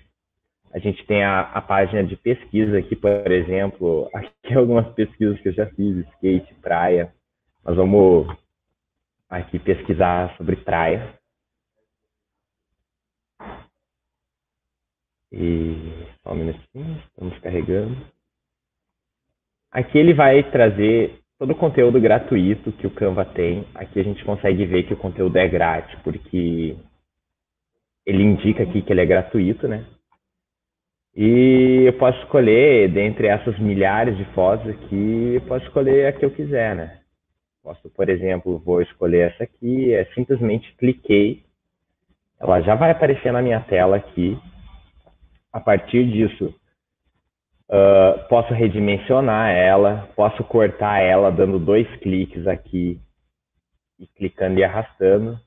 A gente tem a, a, página de pesquisa aqui, por exemplo, aqui algumas pesquisas que eu já fiz, skate, praia. Nós vamos aqui pesquisar sobre praia. E só um minutinho, estamos carregando. Aqui ele vai trazer todo o conteúdo gratuito que o Canva tem. Aqui a gente consegue ver que o conteúdo é grátis, porque ele indica aqui que ele é gratuito, né? E eu posso escolher, dentre essas milhares de fotos aqui, eu posso escolher a que eu quiser, né? Posso, por exemplo, vou escolher essa aqui, é simplesmente cliquei, ela já vai aparecer na minha tela aqui. A partir disso, uh, posso redimensionar ela, posso cortar ela dando dois cliques aqui e clicando e arrastando.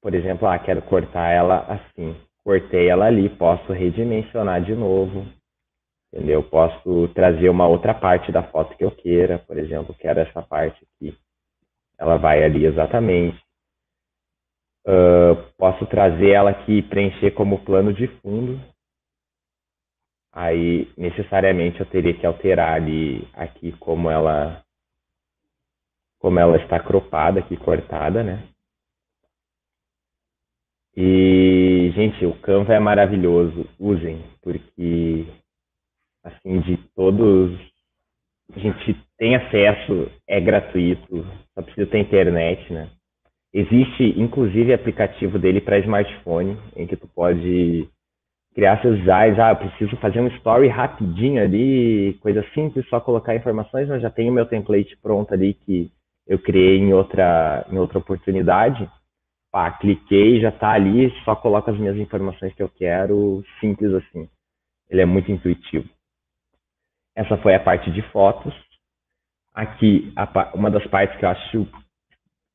Por exemplo, ah, quero cortar ela assim. Cortei ela ali, posso redimensionar de novo entendeu? Posso trazer uma outra parte da foto que eu queira, por exemplo, quero essa parte aqui, ela vai ali exatamente. Uh, posso trazer ela aqui preencher como plano de fundo. Aí, necessariamente, eu teria que alterar ali, aqui, como ela, como ela está cropada aqui, cortada, né? E, gente, o Canva é maravilhoso. Usem, porque assim, de todos. A gente tem acesso, é gratuito, só precisa ter internet, né? Existe, inclusive, aplicativo dele para smartphone, em que tu pode criar seus designs. Ah, eu preciso fazer um story rapidinho ali, coisa simples, só colocar informações, mas já tenho o meu template pronto ali que eu criei em outra, em outra oportunidade. Pá, cliquei, já está ali, só coloco as minhas informações que eu quero, simples assim. Ele é muito intuitivo. Essa foi a parte de fotos. Aqui, a, uma das partes que eu acho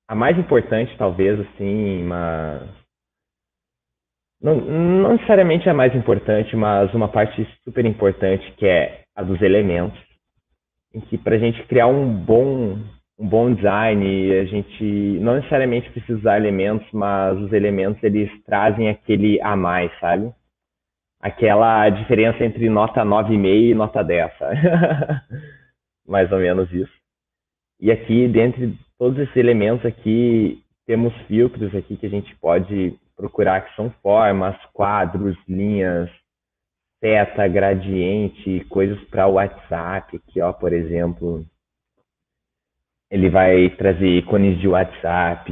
a mais importante, talvez, assim, mas não, não, necessariamente a mais importante, mas uma parte super importante que é a dos elementos, em que para a gente criar um bom um bom design, a gente não necessariamente precisa usar elementos, mas os elementos eles trazem aquele a mais, sabe? Aquela diferença entre nota 9,5 e nota 10, mais ou menos isso. E aqui, dentre todos esses elementos aqui, temos filtros aqui que a gente pode procurar que são formas, quadros, linhas, seta, gradiente, coisas para o WhatsApp, aqui, ó, por exemplo. Ele vai trazer ícones de WhatsApp,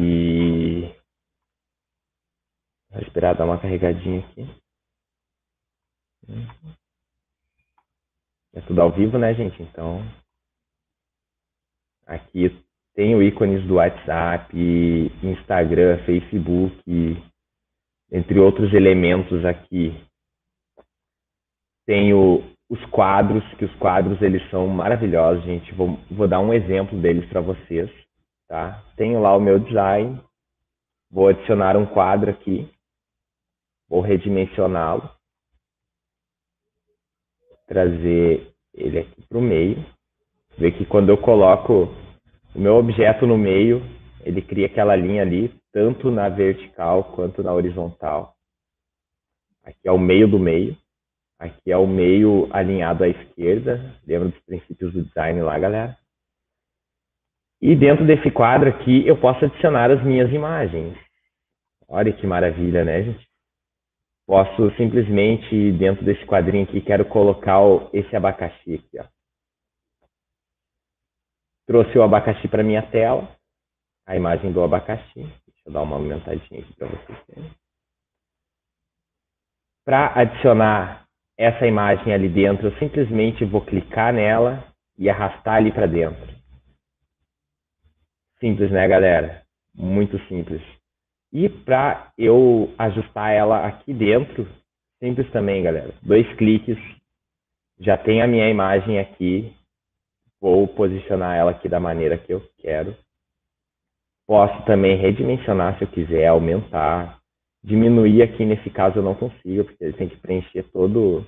Vou esperar dar uma carregadinha aqui. É tudo ao vivo, né, gente? Então, aqui tenho ícones do WhatsApp, Instagram, Facebook, entre outros elementos aqui. Tenho os quadros, que os quadros eles são maravilhosos, gente. Vou, vou dar um exemplo deles para vocês, tá? Tenho lá o meu design, vou adicionar um quadro aqui, vou redimensioná-lo, trazer ele aqui para o meio. Ver que quando eu coloco o meu objeto no meio, ele cria aquela linha ali, tanto na vertical quanto na horizontal. Aqui é o meio do meio. Aqui é o meio alinhado à esquerda. Lembra dos princípios do design lá, galera? E dentro desse quadro aqui, eu posso adicionar as minhas imagens. Olha que maravilha, né, gente? Posso simplesmente, dentro desse quadrinho aqui, quero colocar esse abacaxi aqui, ó. Trouxe o abacaxi para minha tela, a imagem do abacaxi. Deixa eu dar uma aumentadinha aqui para vocês verem. Para adicionar essa imagem ali dentro, eu simplesmente vou clicar nela e arrastar ali para dentro. Simples, né, galera? Muito simples. E para eu ajustar ela aqui dentro, simples também, galera. Dois cliques, já tem a minha imagem aqui. Vou posicionar ela aqui da maneira que eu quero. Posso também redimensionar se eu quiser, aumentar. Diminuir aqui, nesse caso, eu não consigo, porque ele tem que preencher todo,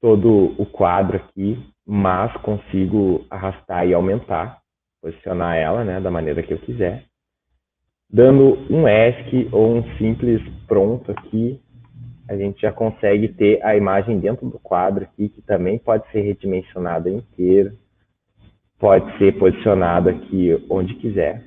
todo o quadro aqui, mas consigo arrastar e aumentar, posicionar ela né, da maneira que eu quiser dando um ESC ou um simples pronto aqui, a gente já consegue ter a imagem dentro do quadro aqui, que também pode ser redimensionada inteira, pode ser posicionado aqui onde quiser.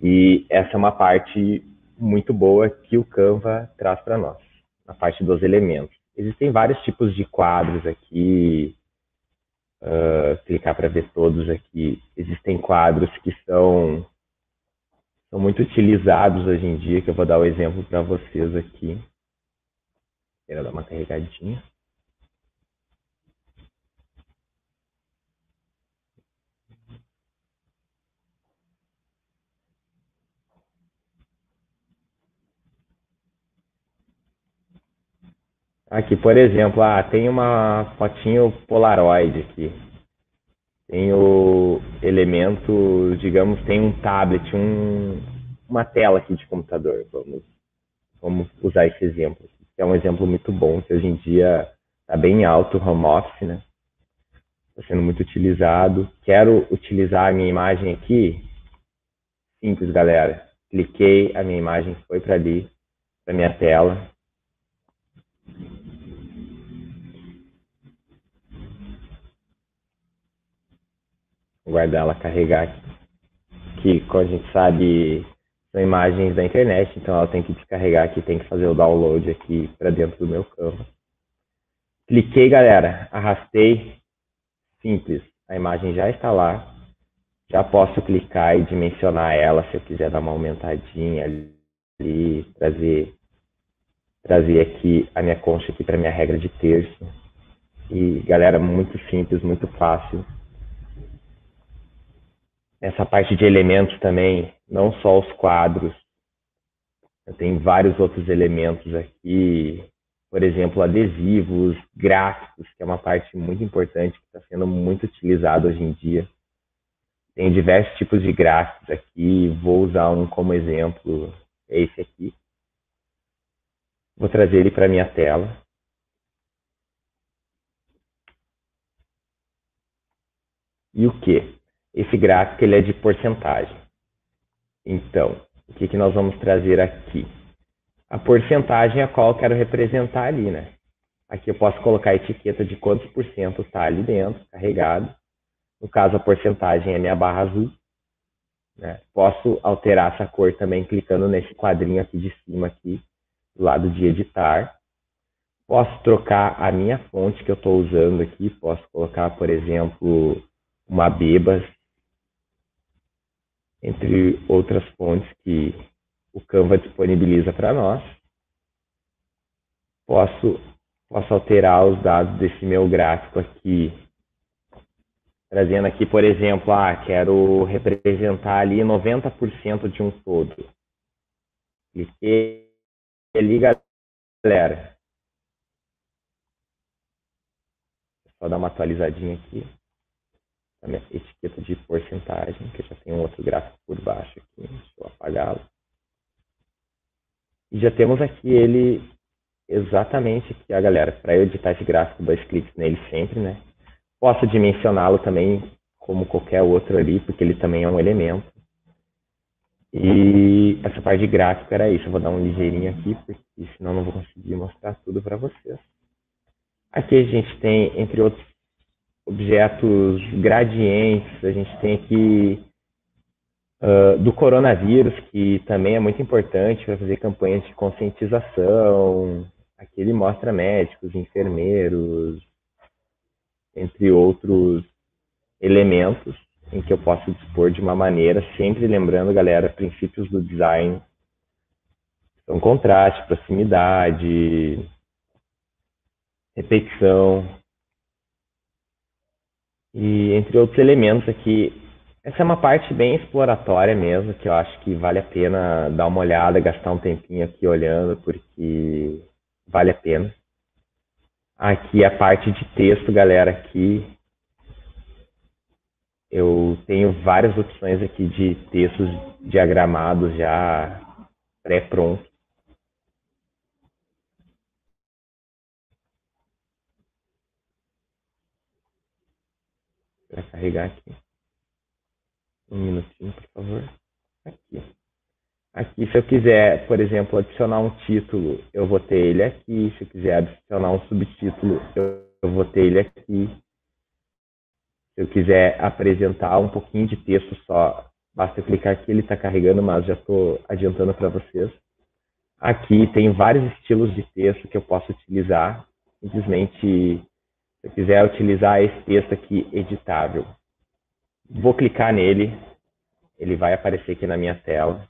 E essa é uma parte muito boa que o Canva traz para nós, a parte dos elementos. Existem vários tipos de quadros aqui, uh, clicar para ver todos aqui. Existem quadros que são são muito utilizados hoje em dia, que eu vou dar o um exemplo para vocês aqui. Quero dar uma carregadinha. Aqui, por exemplo, ah, tem uma fotinho Polaroid aqui tem o elemento, digamos, tem um tablet, um, uma tela aqui de computador. Vamos, vamos usar esse exemplo. É um exemplo muito bom, que hoje em dia está bem alto o home office, né? Está sendo muito utilizado. Quero utilizar a minha imagem aqui. Simples, galera. Cliquei, a minha imagem foi para ali, para minha tela. Guardar ela carregar aqui. Que, como a gente sabe, são imagens da internet, então ela tem que descarregar aqui, tem que fazer o download aqui para dentro do meu campo. Cliquei, galera, arrastei, simples, a imagem já está lá. Já posso clicar e dimensionar ela se eu quiser dar uma aumentadinha ali, trazer, trazer aqui a minha concha aqui para minha regra de terço. E, galera, muito simples, muito fácil essa parte de elementos também, não só os quadros. Eu tenho vários outros elementos aqui, por exemplo, adesivos, gráficos, que é uma parte muito importante que está sendo muito utilizado hoje em dia. Tem diversos tipos de gráficos aqui, vou usar um como exemplo, é esse aqui. Vou trazer ele para minha tela. E o que? Esse gráfico ele é de porcentagem. Então, o que, que nós vamos trazer aqui? A porcentagem a qual eu quero representar ali, né? Aqui eu posso colocar a etiqueta de quantos por cento está ali dentro, carregado. No caso, a porcentagem é minha barra azul. Né? Posso alterar essa cor também clicando nesse quadrinho aqui de cima, aqui, do lado de editar. Posso trocar a minha fonte que eu estou usando aqui. Posso colocar, por exemplo, uma Bebas entre outras fontes que o Canva disponibiliza para nós. Posso, posso alterar os dados desse meu gráfico aqui, trazendo aqui, por exemplo, ah, quero representar ali 90% de um todo. Cliquei ali, galera. Só dar uma atualizadinha aqui. A minha etiqueta de porcentagem, que já tem um outro gráfico por baixo aqui. Deixa eu apagá-lo. E já temos aqui ele exatamente aqui, a galera. Para eu editar esse gráfico, dois cliques nele sempre, né? Posso dimensioná-lo também como qualquer outro ali, porque ele também é um elemento. E essa parte de gráfico era isso. Eu vou dar um ligeirinho aqui, porque senão não vou conseguir mostrar tudo para vocês. Aqui a gente tem, entre outros objetos gradientes, a gente tem aqui uh, do coronavírus, que também é muito importante para fazer campanhas de conscientização. Aqui ele mostra médicos, enfermeiros, entre outros elementos em que eu posso dispor de uma maneira, sempre lembrando, galera, princípios do design são contraste, proximidade, repetição e entre outros elementos aqui. Essa é uma parte bem exploratória mesmo, que eu acho que vale a pena dar uma olhada, gastar um tempinho aqui olhando, porque vale a pena. Aqui a parte de texto, galera, aqui eu tenho várias opções aqui de textos diagramados já pré-prontos. Para carregar aqui. Um minutinho, por favor. Aqui. Aqui, se eu quiser, por exemplo, adicionar um título, eu vou ter ele aqui. Se eu quiser adicionar um subtítulo, eu vou ter ele aqui. Se eu quiser apresentar um pouquinho de texto só, basta clicar aqui, ele está carregando, mas já estou adiantando para vocês. Aqui tem vários estilos de texto que eu posso utilizar. Simplesmente, eu quiser utilizar esse texto aqui editável, vou clicar nele, ele vai aparecer aqui na minha tela.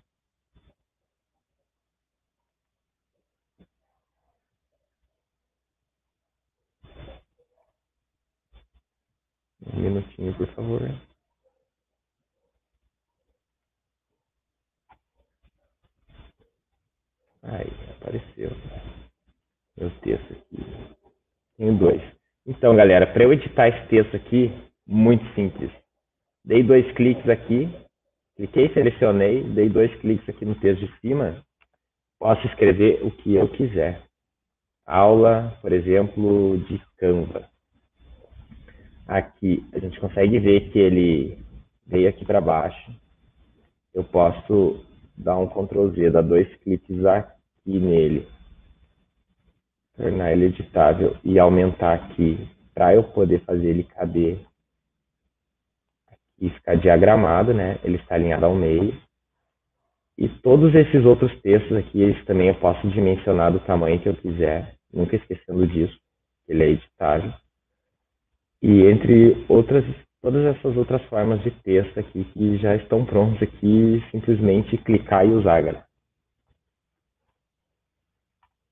Um minutinho, por favor. Aí, apareceu. Meu texto aqui. Tenho dois. Então, galera, para eu editar esse texto aqui, muito simples. Dei dois cliques aqui, cliquei, selecionei, dei dois cliques aqui no texto de cima, posso escrever o que eu quiser. Aula, por exemplo, de Canva aqui a gente consegue ver que ele veio aqui para baixo. Eu posso dar um Ctrl Z, dar dois cliques aqui nele, tornar ele editável e aumentar aqui para eu poder fazer ele caber e ficar diagramado, né? Ele está alinhado ao meio. E todos esses outros textos aqui, eles também eu posso dimensionar do tamanho que eu quiser, nunca esquecendo disso, ele é editável. E entre outras, todas essas outras formas de texto aqui que já estão prontos aqui, simplesmente clicar e usar, galera.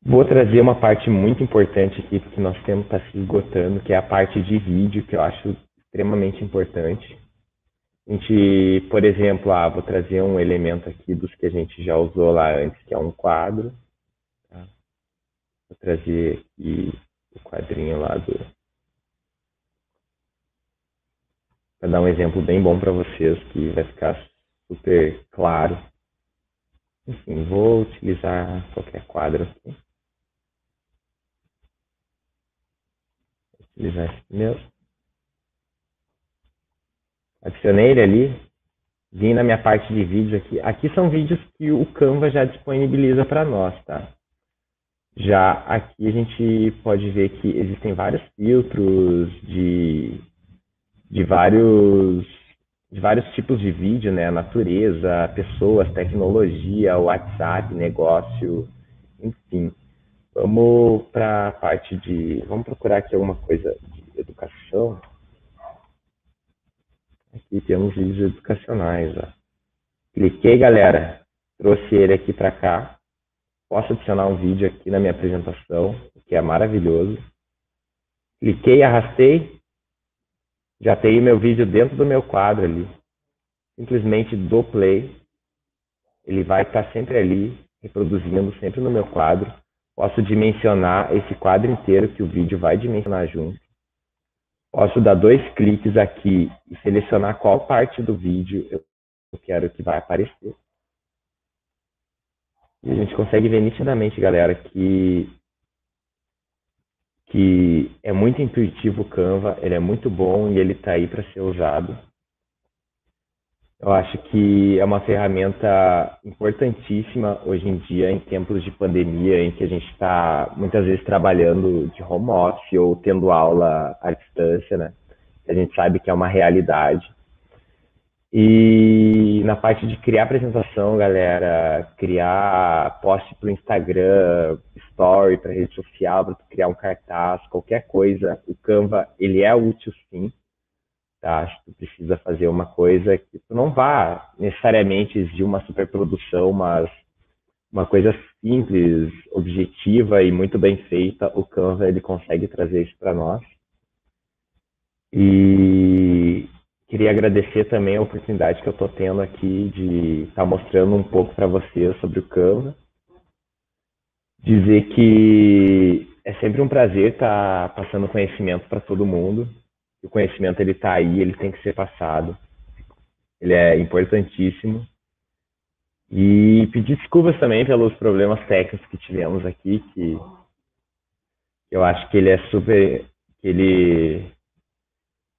Vou trazer uma parte muito importante aqui, porque nosso tempo está se esgotando, que é a parte de vídeo, que eu acho extremamente importante. A gente, por exemplo, ah, vou trazer um elemento aqui dos que a gente já usou lá antes, que é um quadro. Tá? Vou trazer aqui o quadrinho lá do, para dar um exemplo bem bom para vocês que vai ficar super claro. Enfim, vou utilizar qualquer quadro aqui. Utilizar esse primeiro. Adicionei ele ali. Vim na minha parte de vídeos aqui. Aqui são vídeos que o Canva já disponibiliza para nós, tá? Já aqui a gente pode ver que existem vários filtros de de vários de vários tipos de vídeo, né? Natureza, pessoas, tecnologia, WhatsApp, negócio, enfim. Vamos para a parte de. Vamos procurar aqui alguma coisa de educação. Aqui temos vídeos educacionais. Ó. Cliquei, galera. trouxe ele aqui para cá. Posso adicionar um vídeo aqui na minha apresentação, que é maravilhoso. Cliquei, arrastei, já tenho meu vídeo dentro do meu quadro ali. Simplesmente dou play. Ele vai estar sempre ali, reproduzindo sempre no meu quadro. Posso dimensionar esse quadro inteiro que o vídeo vai dimensionar junto. Posso dar dois cliques aqui e selecionar qual parte do vídeo eu quero que vai aparecer. E a gente consegue ver nitidamente, galera, que que é muito intuitivo o Canva, ele é muito bom e ele está aí para ser usado. Eu acho que é uma ferramenta importantíssima hoje em dia, em tempos de pandemia, em que a gente está muitas vezes trabalhando de home office ou tendo aula à distância, né? A gente sabe que é uma realidade. E na parte de criar apresentação, galera, criar post para o Instagram, story para rede social, para criar um cartaz, qualquer coisa, o Canva ele é útil sim. Tá? Acho que tu precisa fazer uma coisa que tu não vá necessariamente exigir uma superprodução, mas uma coisa simples, objetiva e muito bem feita, o Canva ele consegue trazer isso para nós. E Queria agradecer também a oportunidade que eu estou tendo aqui de estar tá mostrando um pouco para vocês sobre o Canva. Dizer que é sempre um prazer estar tá passando conhecimento para todo mundo. O conhecimento ele está aí, ele tem que ser passado. Ele é importantíssimo. E pedir desculpas também pelos problemas técnicos que tivemos aqui, que eu acho que ele é super, que ele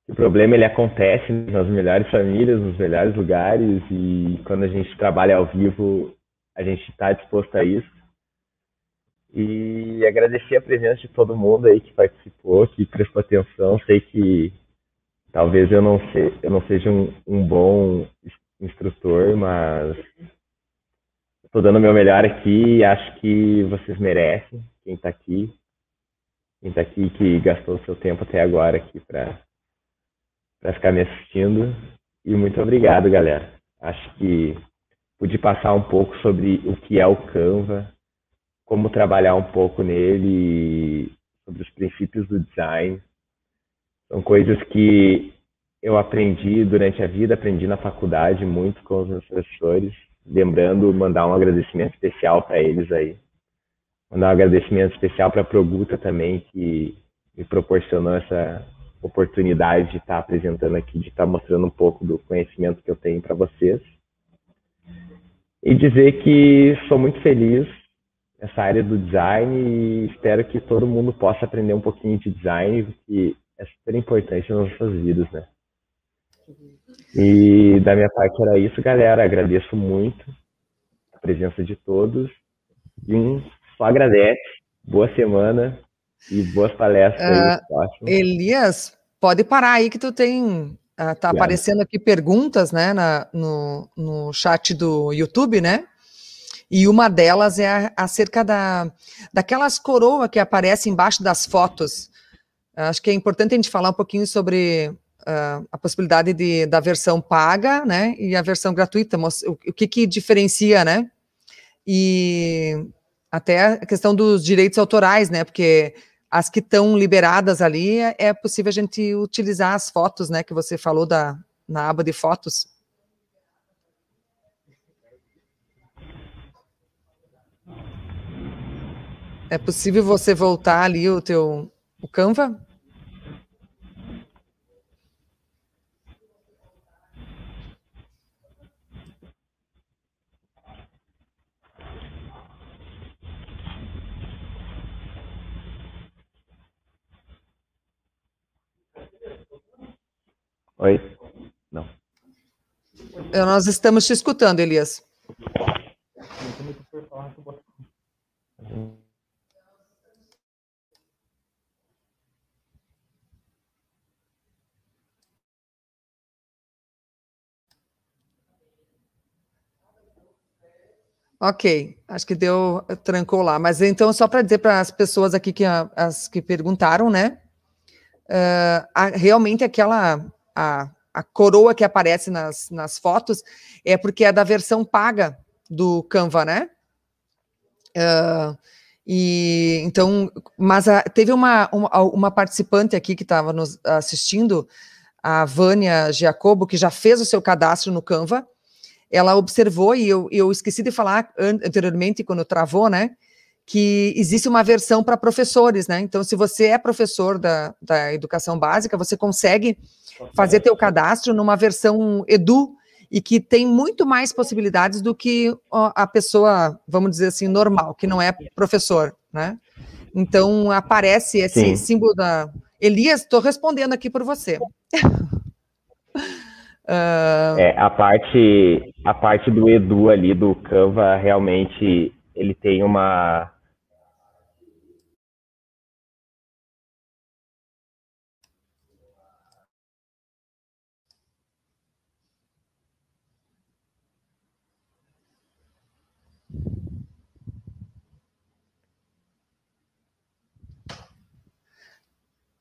o problema ele acontece nas melhores famílias, nos melhores lugares e quando a gente trabalha ao vivo, a gente está disposto a isso. E agradecer a presença de todo mundo aí que participou, que prestou atenção. Sei que talvez eu não, se, eu não seja um, um bom instrutor, mas estou dando o meu melhor aqui e acho que vocês merecem, quem está aqui, quem está aqui que gastou seu tempo até agora aqui para ficar me assistindo. E muito obrigado, galera. Acho que pude passar um pouco sobre o que é o Canva, como trabalhar um pouco nele, sobre os princípios do design. São coisas que eu aprendi durante a vida, aprendi na faculdade muito com os meus professores. Lembrando, mandar um agradecimento especial para eles aí. Mandar um agradecimento especial para a Proguta também, que me proporcionou essa oportunidade de estar apresentando aqui, de estar mostrando um pouco do conhecimento que eu tenho para vocês. E dizer que sou muito feliz nessa área do design e espero que todo mundo possa aprender um pouquinho de design, que é super importante nas nossas vidas, né? E da minha parte era isso, galera. Agradeço muito a presença de todos. E um só agradece. Boa semana e boas palestras. Uh, Elias, pode parar aí que tu tem. Uh, tá aparecendo aqui perguntas, né, na, no, no chat do YouTube, né? E uma delas é acerca da, daquelas coroas que aparecem embaixo das fotos. Acho que é importante a gente falar um pouquinho sobre uh, a possibilidade de, da versão paga, né, e a versão gratuita, o, que que diferencia, né? E até a questão dos direitos autorais, né? Porque as que estão liberadas ali é, é possível a gente utilizar as fotos, né? Que você falou da na aba de fotos. É possível você voltar ali o teu o Canva? Oi? Não. Nós estamos te escutando, Elias. Ok, acho que deu, trancou lá. Mas então, só para dizer para as pessoas aqui que, as que perguntaram, né? Uh, a, realmente aquela a, a coroa que aparece nas, nas fotos é porque é da versão paga, do Canva, né? Uh, e então, mas a, teve uma, uma, uma, participante aqui que estava nos assistindo, a Vânia Giacobo, que já fez o seu cadastro no Canva. Ela observou, e eu, eu esqueci de falar anteriormente, quando travou, né? Que existe uma versão para professores, né? Então, se você é professor da, da educação básica, você consegue fazer teu cadastro numa versão Edu, e que tem muito mais possibilidades do que a pessoa, vamos dizer assim, normal, que não é professor, né? Então aparece esse Sim. símbolo da Elias. Estou respondendo aqui por você. uh... É a parte a parte do Edu ali do Canva realmente ele tem uma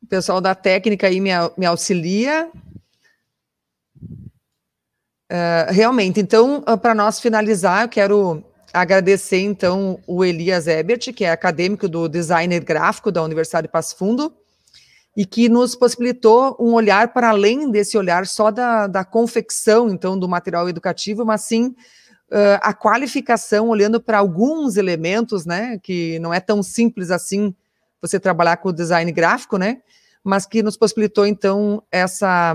O pessoal da técnica aí me, me auxilia. Uh, realmente, então, uh, para nós finalizar, eu quero agradecer, então, o Elias Ebert, que é acadêmico do designer gráfico da Universidade de Passo Fundo, e que nos possibilitou um olhar para além desse olhar só da, da confecção, então, do material educativo, mas sim uh, a qualificação, olhando para alguns elementos, né, que não é tão simples assim você trabalhar com o design gráfico, né? Mas que nos possibilitou, então, essa,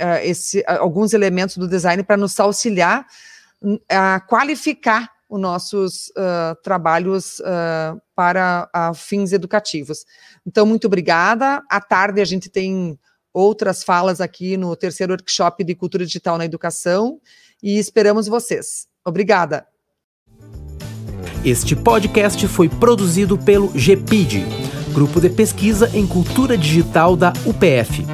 uh, esse, uh, alguns elementos do design para nos auxiliar a qualificar os nossos uh, trabalhos para fins educativos. Então, muito obrigada. À tarde a gente tem outras falas aqui no terceiro workshop de cultura digital na educação e esperamos vocês. Obrigada. Este podcast foi produzido pelo GPID Grupo de Pesquisa em Cultura Digital da UPF,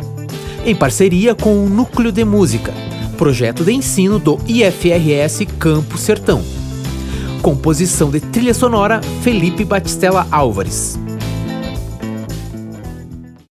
em parceria com o Núcleo de Música, projeto de ensino do IFRS Campo Sertão. Composição de trilha sonora Felipe Batistella Álvares.